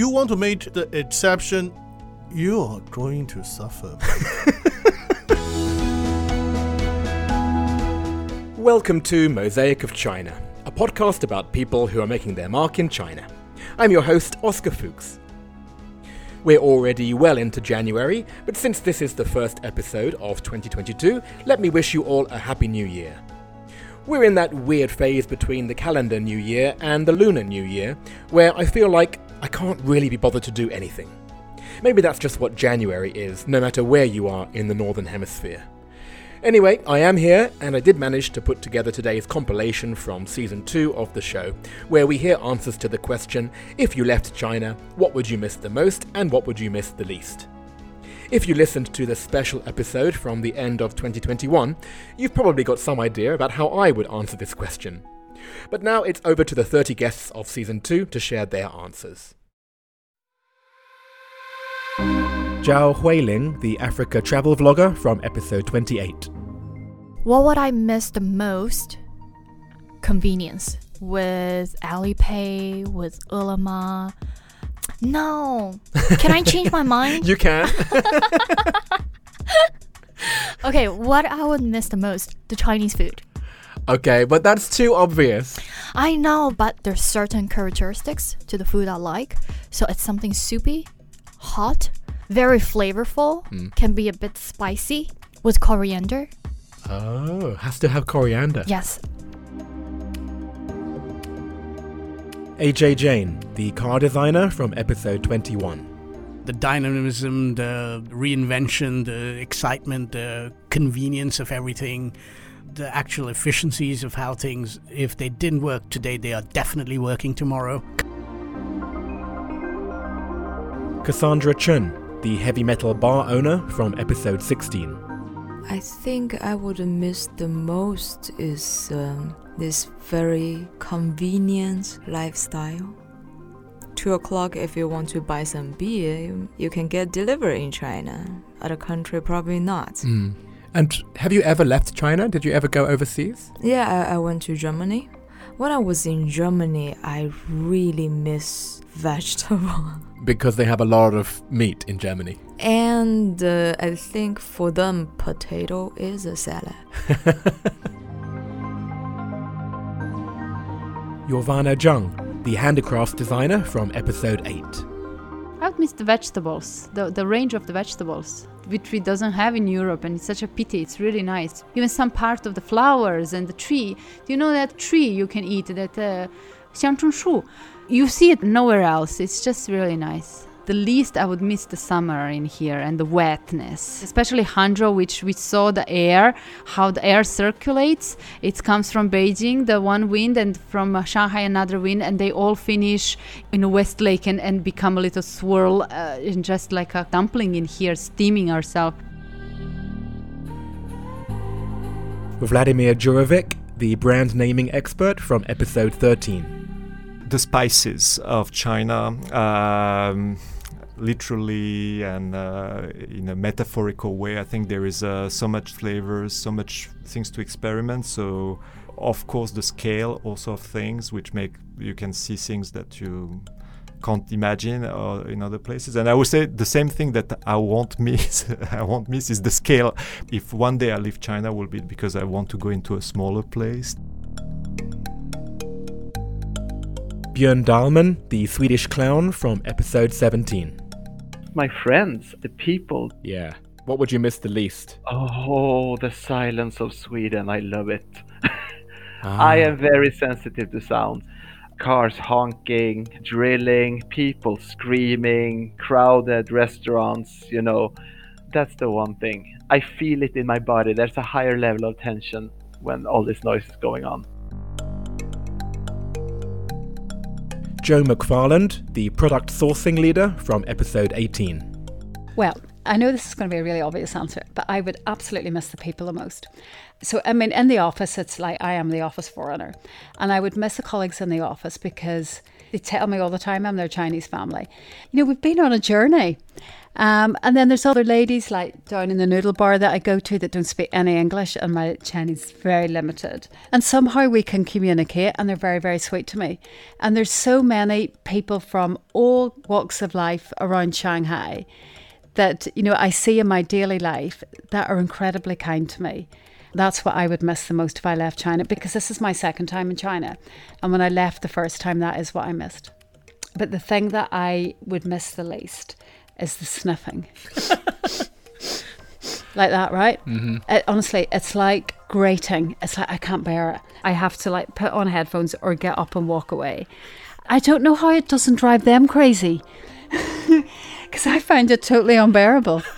you want to make the exception, you are going to suffer. Welcome to Mosaic of China, a podcast about people who are making their mark in China. I'm your host, Oscar Fuchs. We're already well into January, but since this is the first episode of 2022, let me wish you all a Happy New Year. We're in that weird phase between the calendar New Year and the lunar New Year, where I feel like I can't really be bothered to do anything. Maybe that's just what January is, no matter where you are in the Northern Hemisphere. Anyway, I am here, and I did manage to put together today's compilation from season 2 of the show, where we hear answers to the question if you left China, what would you miss the most and what would you miss the least? If you listened to the special episode from the end of 2021, you've probably got some idea about how I would answer this question. But now it's over to the 30 guests of season 2 to share their answers. Zhao Huiling, the Africa travel vlogger from episode 28. What would I miss the most? Convenience with Alipay, with Ele.me. No. Can I change my mind? You can. okay, what I would miss the most? The Chinese food. Okay, but that's too obvious. I know, but there's certain characteristics to the food I like. So it's something soupy, hot, very flavorful, hmm. can be a bit spicy with coriander. Oh, has to have coriander. Yes. AJ Jane, the car designer from episode 21. the dynamism, the reinvention, the excitement, the convenience of everything, the actual efficiencies of how things, if they didn't work today, they are definitely working tomorrow. Cassandra Chun, the heavy metal bar owner from episode 16. I think I would miss the most is um, this very convenient lifestyle. Two o'clock, if you want to buy some beer, you- you can get delivery in China. Other country, probably not. And have you ever left China? Did you ever go overseas? Yeah, I, I went to Germany. When I was in Germany, I really miss vegetable. Because they have a lot of meat in Germany. And uh, I think for them, potato is a salad. Giovanna Zhang, the handicraft designer from episode 8. I would miss the vegetables, the, the range of the vegetables, which we doesn't have in Europe, and it's such a pity. It's really nice. Even some part of the flowers and the tree. Do you know that tree you can eat? That uh, xiangchunshu. You see it nowhere else. It's just really nice. The least I would miss the summer in here and the wetness, especially Hangzhou, which we saw the air, how the air circulates. It comes from Beijing, the one wind, and from uh, Shanghai another wind, and they all finish in a West Lake and, and become a little swirl, uh, in just like a dumpling in here, steaming ourselves. Vladimir Djurovic, the brand naming expert from episode 13. The spices of China, um, literally and uh, in a metaphorical way. I think there is uh, so much flavors, so much things to experiment. So, of course, the scale also of things, which make you can see things that you can't imagine uh, in other places. And I would say the same thing that I won't miss. I won't miss is the scale. If one day I leave China, will be because I want to go into a smaller place. Björn Dahlman, the Swedish clown from episode 17. my friends, the people. Yeah. What would you miss the least? Oh, the silence of Sweden. I love it. Ah. I am very sensitive to sound. Cars honking, drilling, people screaming, crowded restaurants, you know. That's the one thing. I feel it in my body. There's a higher level of tension when all this noise is going on. Joe McFarland, the product sourcing leader from episode 18. Well, I know this is going to be a really obvious answer, but I would absolutely miss the people the most. So, I mean, in the office, it's like I am the office foreigner. And I would miss the colleagues in the office because They tell me all the time I'm their Chinese family. You know, we've been on a journey. Um, and then there's other ladies like down in the noodle bar that I go to that don't speak any English, and my Chinese is very limited. And somehow we can communicate, and they're very, very sweet to me. And there's so many people from all walks of life around Shanghai that you know I see in my daily life that are incredibly kind to me. That's what I would miss the most if I left China because this is my second time in China. And when I left the first time, that is what I missed. But the thing that I would miss the least is the sniffing. like that, right? Mm-hmm. It, honestly, it's like grating. It's like I can't bear it. I have to like put on headphones or get up and walk away. I don't know how it doesn't drive them crazy because I find it totally unbearable.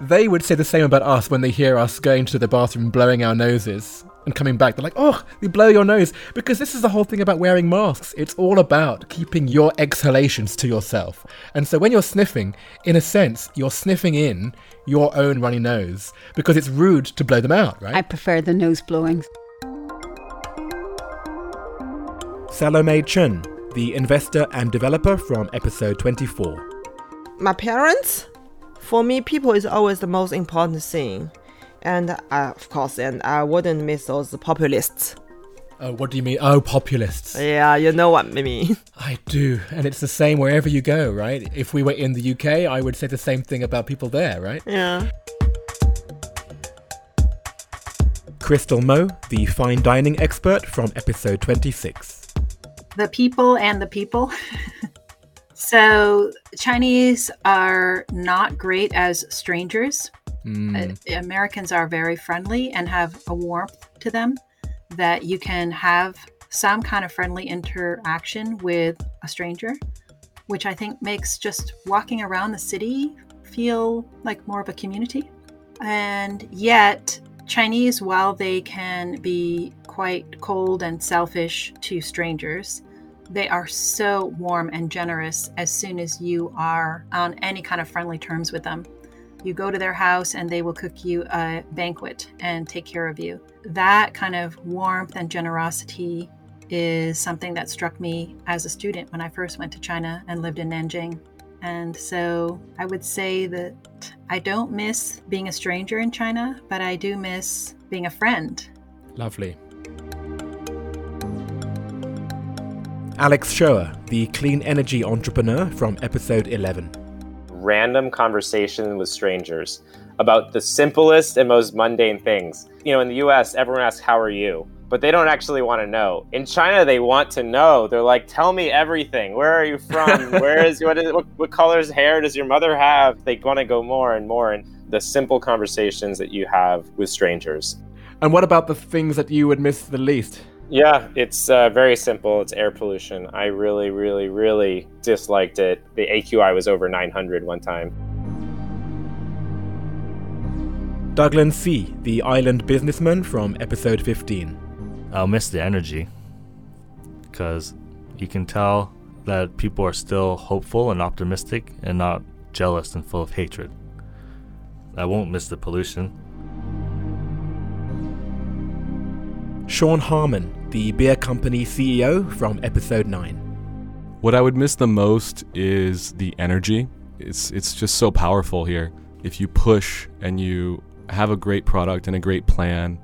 They would say the same about us when they hear us going to the bathroom, blowing our noses, and coming back. They're like, oh, you blow your nose. Because this is the whole thing about wearing masks. It's all about keeping your exhalations to yourself. And so when you're sniffing, in a sense, you're sniffing in your own runny nose because it's rude to blow them out, right? I prefer the nose blowing. Salome Chen, the investor and developer from episode 24. My parents, for me, people is always the most important thing. And uh, of course, and I wouldn't miss those populists. Oh, what do you mean? Oh, populists. Yeah, you know what I mean. I do. And it's the same wherever you go, right? If we were in the UK, I would say the same thing about people there, right? Yeah. Crystal Mo, the fine dining expert from episode 26. The people and the people. so, Chinese are not great as strangers. Mm. Uh, Americans are very friendly and have a warmth to them that you can have some kind of friendly interaction with a stranger, which I think makes just walking around the city feel like more of a community. And yet, Chinese, while they can be quite cold and selfish to strangers, they are so warm and generous as soon as you are on any kind of friendly terms with them. You go to their house and they will cook you a banquet and take care of you. That kind of warmth and generosity is something that struck me as a student when I first went to China and lived in Nanjing. And so I would say that I don't miss being a stranger in China, but I do miss being a friend. Lovely. Alex Shoer, the clean energy entrepreneur from episode 11 random conversation with strangers about the simplest and most mundane things. You know, in the US, everyone asks, How are you? But they don't actually want to know. In China, they want to know. They're like, Tell me everything. Where are you from? Where is, what, is what, what color's hair does your mother have? They want to go more and more. And the simple conversations that you have with strangers. And what about the things that you would miss the least? Yeah, it's uh, very simple. It's air pollution. I really, really, really disliked it. The AQI was over 900 one time. Douglas C., the island businessman from episode 15. I'll miss the energy because you can tell that people are still hopeful and optimistic and not jealous and full of hatred. I won't miss the pollution. Sean Harmon, the beer company CEO from episode 9. What I would miss the most is the energy. It's it's just so powerful here. If you push and you have a great product and a great plan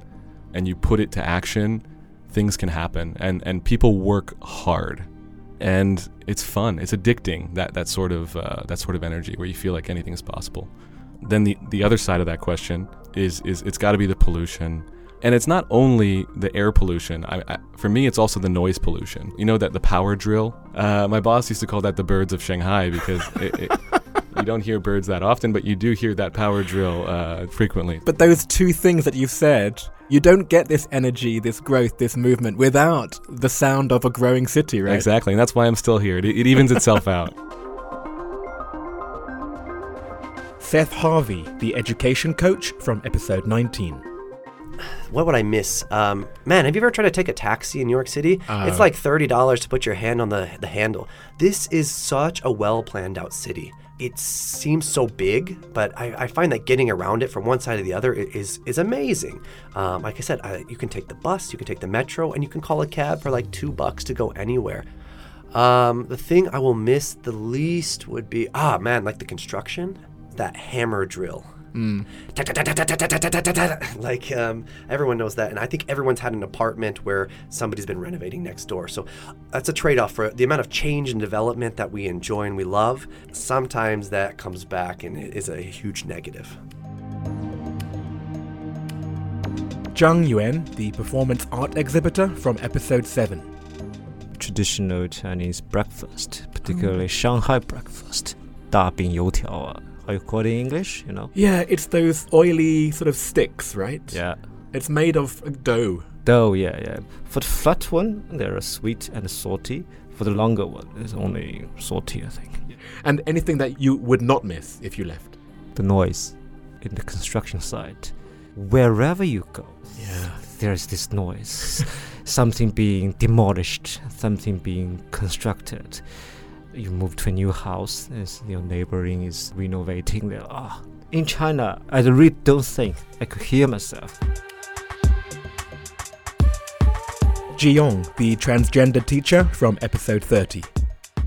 and you put it to action, things can happen and and people work hard. And it's fun. It's addicting that that sort of uh, that sort of energy where you feel like anything is possible. Then the the other side of that question is is it's got to be the pollution and it's not only the air pollution. I, I, for me, it's also the noise pollution. You know that the power drill. Uh, my boss used to call that the birds of Shanghai because it, it, you don't hear birds that often, but you do hear that power drill uh, frequently. But those two things that you've said, you don't get this energy, this growth, this movement without the sound of a growing city, right? Exactly, and that's why I'm still here. It, it evens itself out. Seth Harvey, the education coach from episode 19 what would I miss? Um, man, have you ever tried to take a taxi in New York City? Uh, it's like thirty dollars to put your hand on the the handle. This is such a well planned out city. It seems so big, but I, I, find that getting around it from one side to the other is is amazing. Um, like I said, you can take the bus, you can take the metro, and you can call a cab for like two bucks to go anywhere. Um, the thing I will miss the least would be ah man, like the construction, that hammer drill. Mm. Like um, everyone knows that, and I think everyone's had an apartment where somebody's been renovating next door. So that's a trade-off for the amount of change and development that we enjoy and we love. Sometimes that comes back and it is a huge negative. Zhang Yuan, the performance art exhibitor from episode 7. Traditional Chinese breakfast, particularly Shanghai breakfast. 大饼油条 uh, How you in English, you know? Yeah, it's those oily sort of sticks, right? Yeah. It's made of dough. Dough, yeah, yeah. For the flat one, they're sweet and salty. For the longer one, it's only salty, I think. And anything that you would not miss if you left? The noise in the construction site. Wherever you go, yeah. there's this noise. something being demolished, something being constructed. You move to a new house, as your neighboring is renovating there. Ah, in China, I really don't think I could hear myself. Ji Yong, the transgender teacher from episode 30.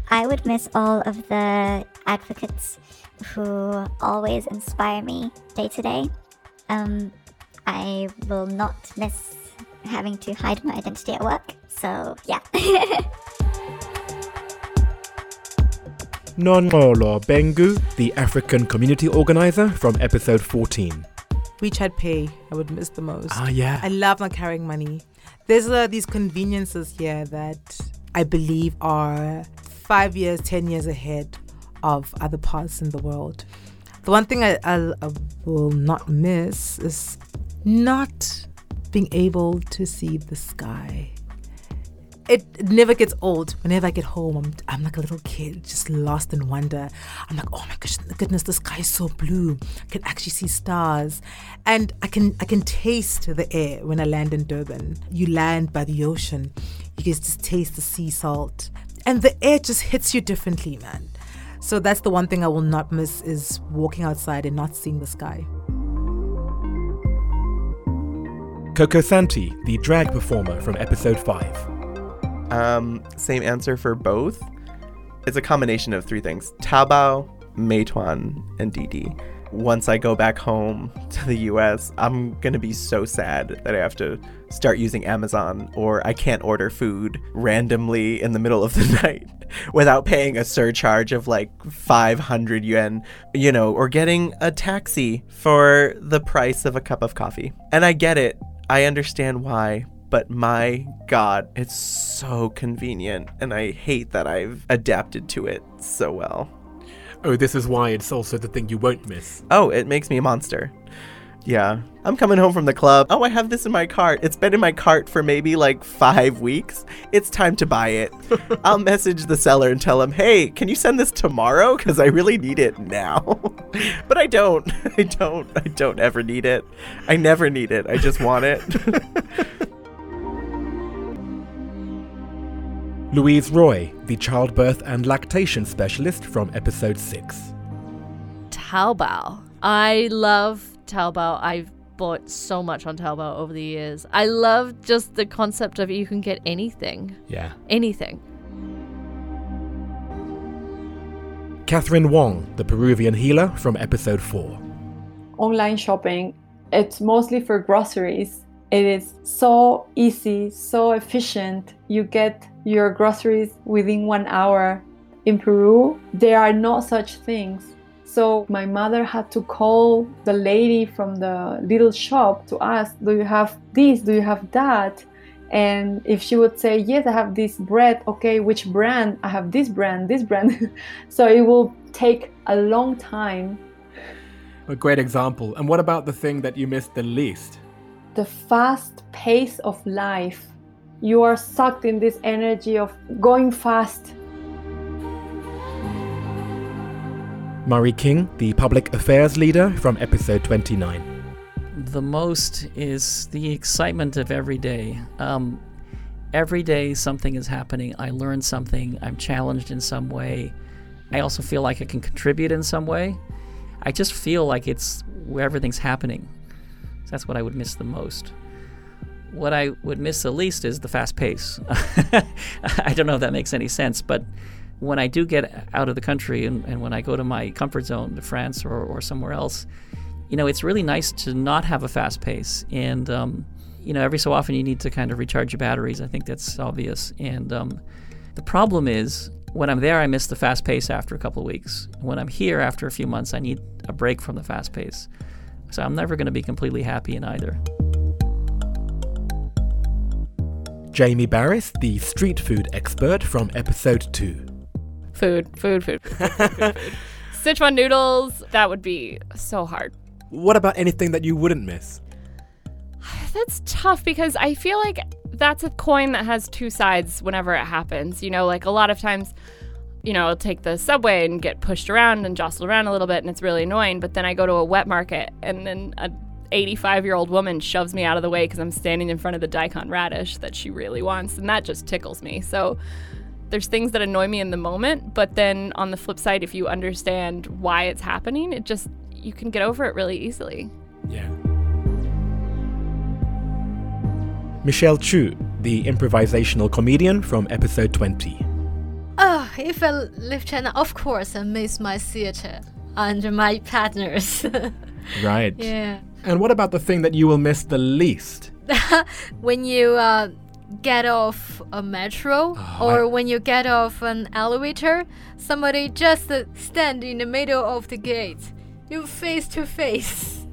I would miss all of the advocates who always inspire me day to day. Um, I will not miss having to hide my identity at work. So, yeah. Nonolo Bengu, the African community organizer from episode 14. WeChat Pay, I would miss the most. Ah, yeah. I love not carrying money. There's uh, these conveniences here that I believe are five years, ten years ahead of other parts in the world. The one thing I, I, I will not miss is not being able to see the sky. It, never gets old. Whenever I get home, I'm, I'm like a little kid, just lost in wonder. I'm like, oh my gosh, goodness, the sky is so blue. I can actually see stars, and I can I can taste the air when I land in Durban. You land by the ocean, you can just taste the sea salt, and the air just hits you differently, man. So that's the one thing I will not miss is walking outside and not seeing the sky. Coco Santi, the drag performer from episode 5. Um, same answer for both. It's a combination of three things Taobao, Meituan, and Didi. Once I go back home to the US, I'm gonna be so sad that I have to start using Amazon or I can't order food randomly in the middle of the night without paying a surcharge of like 500 yuan, you know, or getting a taxi for the price of a cup of coffee. And I get it. I understand why, but my god, it's so convenient and I hate that I've adapted to it so well. Oh, this is why it's also the thing you won't miss. Oh, it makes me a monster. Yeah. I'm coming home from the club. Oh, I have this in my cart. It's been in my cart for maybe like five weeks. It's time to buy it. I'll message the seller and tell him, hey, can you send this tomorrow? Because I really need it now. but I don't. I don't. I don't ever need it. I never need it. I just want it. Louise Roy, the childbirth and lactation specialist from episode 6. Taobao. I love Taobao. I've bought so much on Taobao over the years. I love just the concept of you can get anything. Yeah. Anything. Catherine Wong, the Peruvian healer from episode 4. Online shopping, it's mostly for groceries. It is so easy, so efficient. You get your groceries within one hour. In Peru, there are no such things. So my mother had to call the lady from the little shop to ask, Do you have this? Do you have that? And if she would say, Yes, I have this bread, okay, which brand? I have this brand, this brand. so it will take a long time. A great example. And what about the thing that you missed the least? The fast pace of life. You are sucked in this energy of going fast. Murray King, the public affairs leader from episode 29. The most is the excitement of every day. Um, every day something is happening. I learn something. I'm challenged in some way. I also feel like I can contribute in some way. I just feel like it's where everything's happening. That's what I would miss the most. what I would miss the least is the fast pace. I don't know if that makes any sense, but when I do get out of the country and, and when I go to my comfort zone to France or, or somewhere else, you know, it's really nice to not have a fast pace. And, um, you know, every so often you need to kind of recharge your batteries. I think that's obvious. And um, the problem is when I'm there, I miss the fast pace after a couple of weeks. When I'm here after a few months, I need a break from the fast pace. So I'm never going to be completely happy in either. Jamie Barys, the street food expert from episode 2. Food, food, food. food, food, food. Sichuan noodles, that would be so hard. What about anything that you wouldn't miss? That's tough because I feel like that's a coin that has two sides whenever it happens. You know, like a lot of times, you know, I'll take the subway and get pushed around and jostled around a little bit and it's really annoying. But then I go to a wet market and then a 85 year old woman shoves me out of the way because I'm standing in front of the daikon radish that she really wants. And that just tickles me. So there's things that annoy me in the moment. But then on the flip side, if you understand why it's happening, it just, you can get over it really easily. Yeah. Michelle Chu, the improvisational comedian from episode 20. If I leave China, of course I miss my theater and my partners. right. Yeah. And what about the thing that you will miss the least? when you uh, get off a metro Oh, or I- when you get off an elevator, somebody just uh, stand in the middle of the gate. You face to face.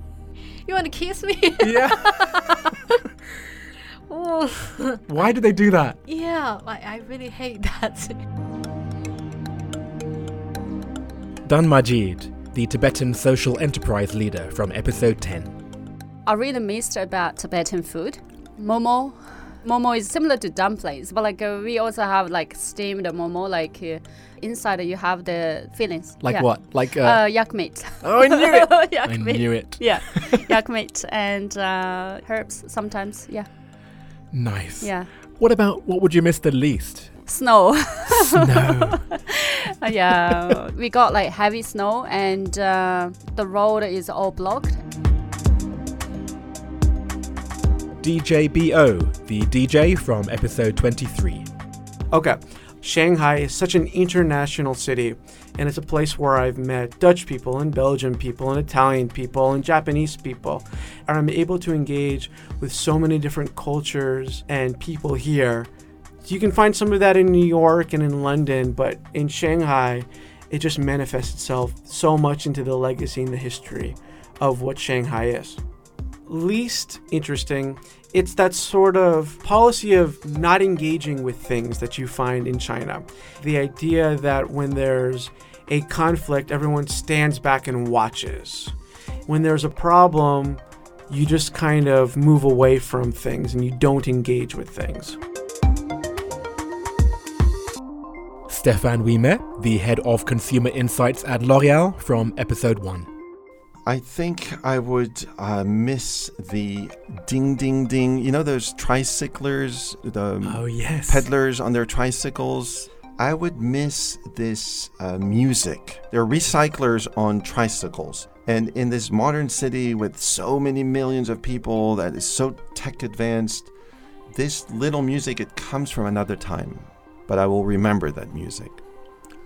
You want to kiss me? Yeah. Why do they do that? Yeah, I really hate that. Dan Majid, the Tibetan social enterprise leader from episode 10. I really missed about Tibetan food. Momo. Momo is similar to dumplings, but like uh, we also have like steamed momo. Like uh, inside you have the fillings. Like Yeah. what? Like, uh, uh, yak meat. Oh, I knew it! yak I meat. knew it. Yeah, yak meat and uh, herbs sometimes. Yeah, Nice. yeah. What about what would you miss the least? Snow. Snow. yeah, we got like heavy snow and uh, the road is all blocked. DJ BO, the DJ from episode 23. Okay. Shanghai is such an international city, and it's a place where I've met Dutch people and Belgian people and Italian people and Japanese people. And I'm able to engage with so many different cultures and people here. You can find some of that in New York and in London, but in Shanghai, it just manifests itself so much into the legacy and the history of what Shanghai is least interesting, it's that sort of policy of not engaging with things that you find in China. The idea that when there's a conflict, everyone stands back and watches. When there's a problem, you just kind of move away from things and you don't engage with things. Stefan Wiemer, the head of consumer insights at L'Oreal from episode 1. I think I would uh, miss the ding ding ding. You know those tricyclers, the Oh, yes. peddlers on their tricycles. I would miss this uh, music. There are recyclers on tricycles. And in this modern city with so many millions of people that is so tech advanced, this little music, it comes from another time. But I will remember that music.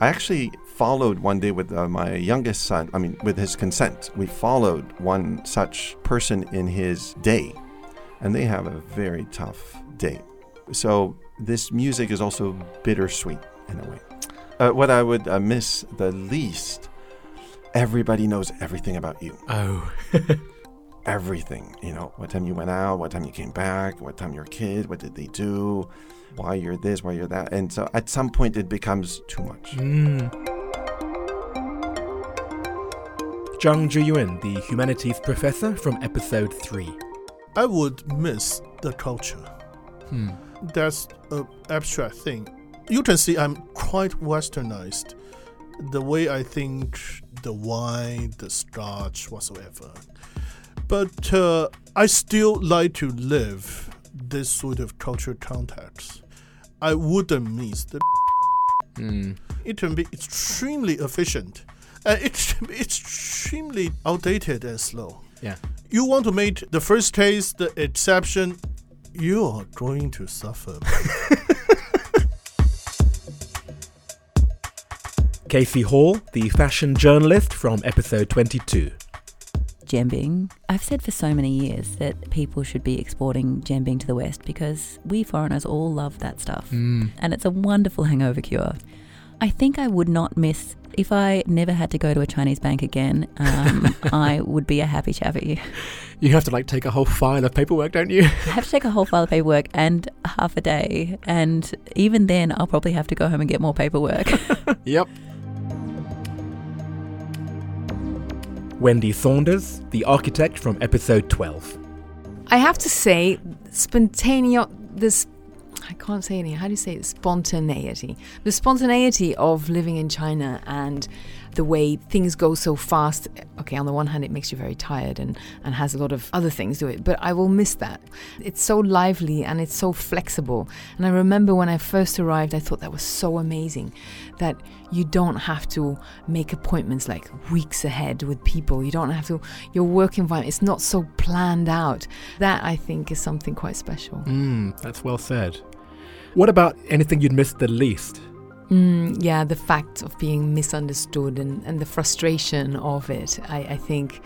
I actually followed one day with uh, my youngest son, I mean, with his consent. We followed one such person in his day, and they have a very tough day. So, this music is also bittersweet in a way. Uh, what I would uh, miss the least, everybody knows everything about you. Oh. everything. You know, what time you went out, what time you came back, what time your kid, what did they do, why you're this, why you're that. And so at some point it becomes too much. Mm. Zhang Zhiyuan, the humanities professor from episode 3. I would miss the culture. Hmm. That's an abstract thing. You can see I'm quite westernized. The way I think, the wine, the scotch, whatsoever. But uh, I still like to live this sort of cultural context. I wouldn't miss the. Hmm. It can be extremely efficient. Uh, it's extremely outdated and slow. Yeah. You want to make the first case the exception, You are going to suffer. Casey Hall, the fashion journalist from episode 22. Jianbing. I've said for so many years that people should be exporting jianbing to the West because we foreigners all love that stuff. Mm. And it's a wonderful hangover cure. I think I would not miss, if I never had to go to a Chinese bank again, um, I would be a happy chappy. You have to like take a whole file of paperwork, don't you? I have to take a whole file of paperwork and half a day. And even then, I'll probably have to go home and get more paperwork. yep. Wendy Saunders, the architect from episode 12. I have to say, spontaneous. This I can't say anything. How do you say it? Spontaneity. The spontaneity of living in China and the way things go so fast. Okay, on the one hand, it makes you very tired and, and has a lot of other things to it, but I will miss that. It's so lively and it's so flexible. And I remember when I first arrived, I thought that was so amazing that you don't have to make appointments like weeks ahead with people. You don't have to, your work environment, it's not so planned out. That I think is something quite special. Mm, that's well said. What about anything you'd miss the least? Mm, yeah, the fact of being misunderstood and, and the frustration of it. I, I think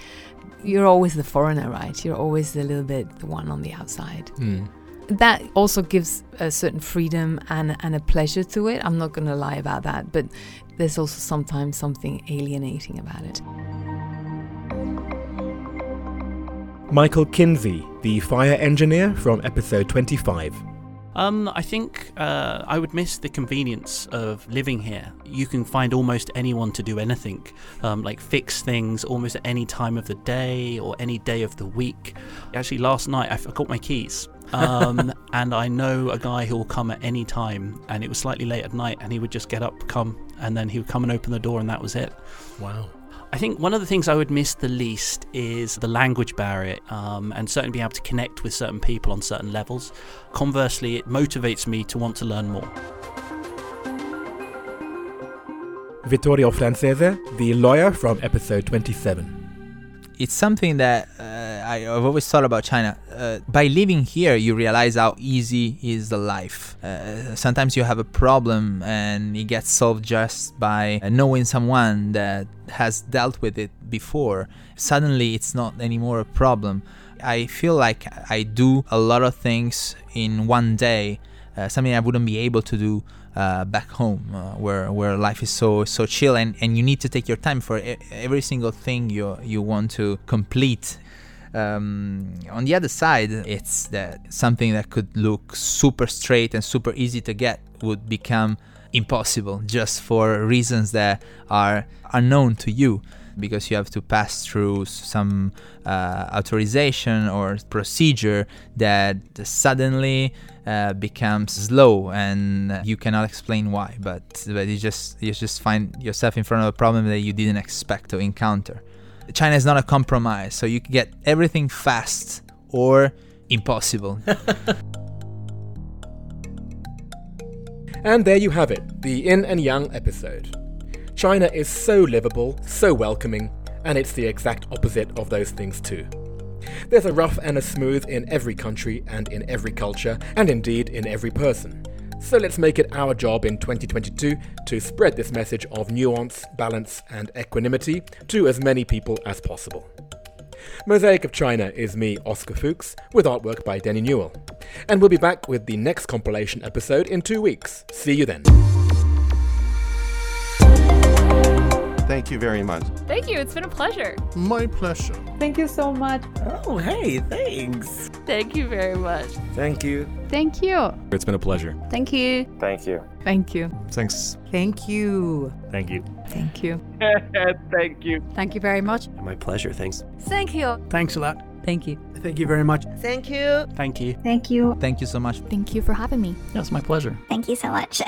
you're always the foreigner, right? You're always a little bit the one on the outside. Mm. That also gives a certain freedom and, and a pleasure to it. I'm not going to lie about that, but there's also sometimes something alienating about it. Michael Kinsey, the fire engineer from episode 25. Um, I think uh, I would miss the convenience of living here. You can find almost anyone to do anything, um, like fix things almost at any time of the day or any day of the week. Actually, last night I forgot my keys. um, and I know a guy who will come at any time, and it was slightly late at night, and he would just get up, come, and then he would come and open the door, and that was it. Wow. I think one of the things I would miss the least is the language barrier um, and certainly being able to connect with certain people on certain levels. Conversely, it motivates me to want to learn more. Vittorio Francese, the lawyer from episode 27. It's something that uh, I, have always thought about China. Uh, by living here, you realize how easy is the life. Uh, sometimes you have a problem and it gets solved just by knowing someone that has dealt with it before. Suddenly, it's not anymore a problem. I feel like I do a lot of things in one day, uh, something I wouldn't be able to do uh, back home, uh, where where life is so so chill, and, and you need to take your time for every single thing you you want to complete. Um, on the other side, it's that something that could look super straight and super easy to get would become impossible just for reasons that are unknown to you because you have to pass through some uh, authorization or procedure that suddenly uh, becomes slow and you cannot explain why but, but you just you just find yourself in front of a problem that you didn't expect to encounter china is not a compromise so you can get everything fast or impossible and there you have it the yin and yang episode China is so livable, so welcoming, and it's the exact opposite of those things too. There's a rough and a smooth in every country and in every culture, and indeed in every person. So let's make it our job in 2022 to spread this message of nuance, balance, and equanimity to as many people as possible. Mosaic of China is me, Oscar Fuchs, with artwork by Denny Newell. And we'll be back with the next compilation episode in two weeks. See you then. Thank you very much. Thank you. It's been a pleasure. My pleasure. Thank you so much. Oh, hey, thanks. Thank you very much. Thank you. Thank you. It's been a pleasure. Thank you. Thank you. Thank you. Thanks. Thank you. Thank you. Thank you. Thank you. Thank you very much. My pleasure. Thanks. Thank you. Thanks a lot. Thank you. Thank you very much. Thank you. Thank you. Thank you. Thank you so much. Thank you for having me. That's my pleasure. Thank you so much.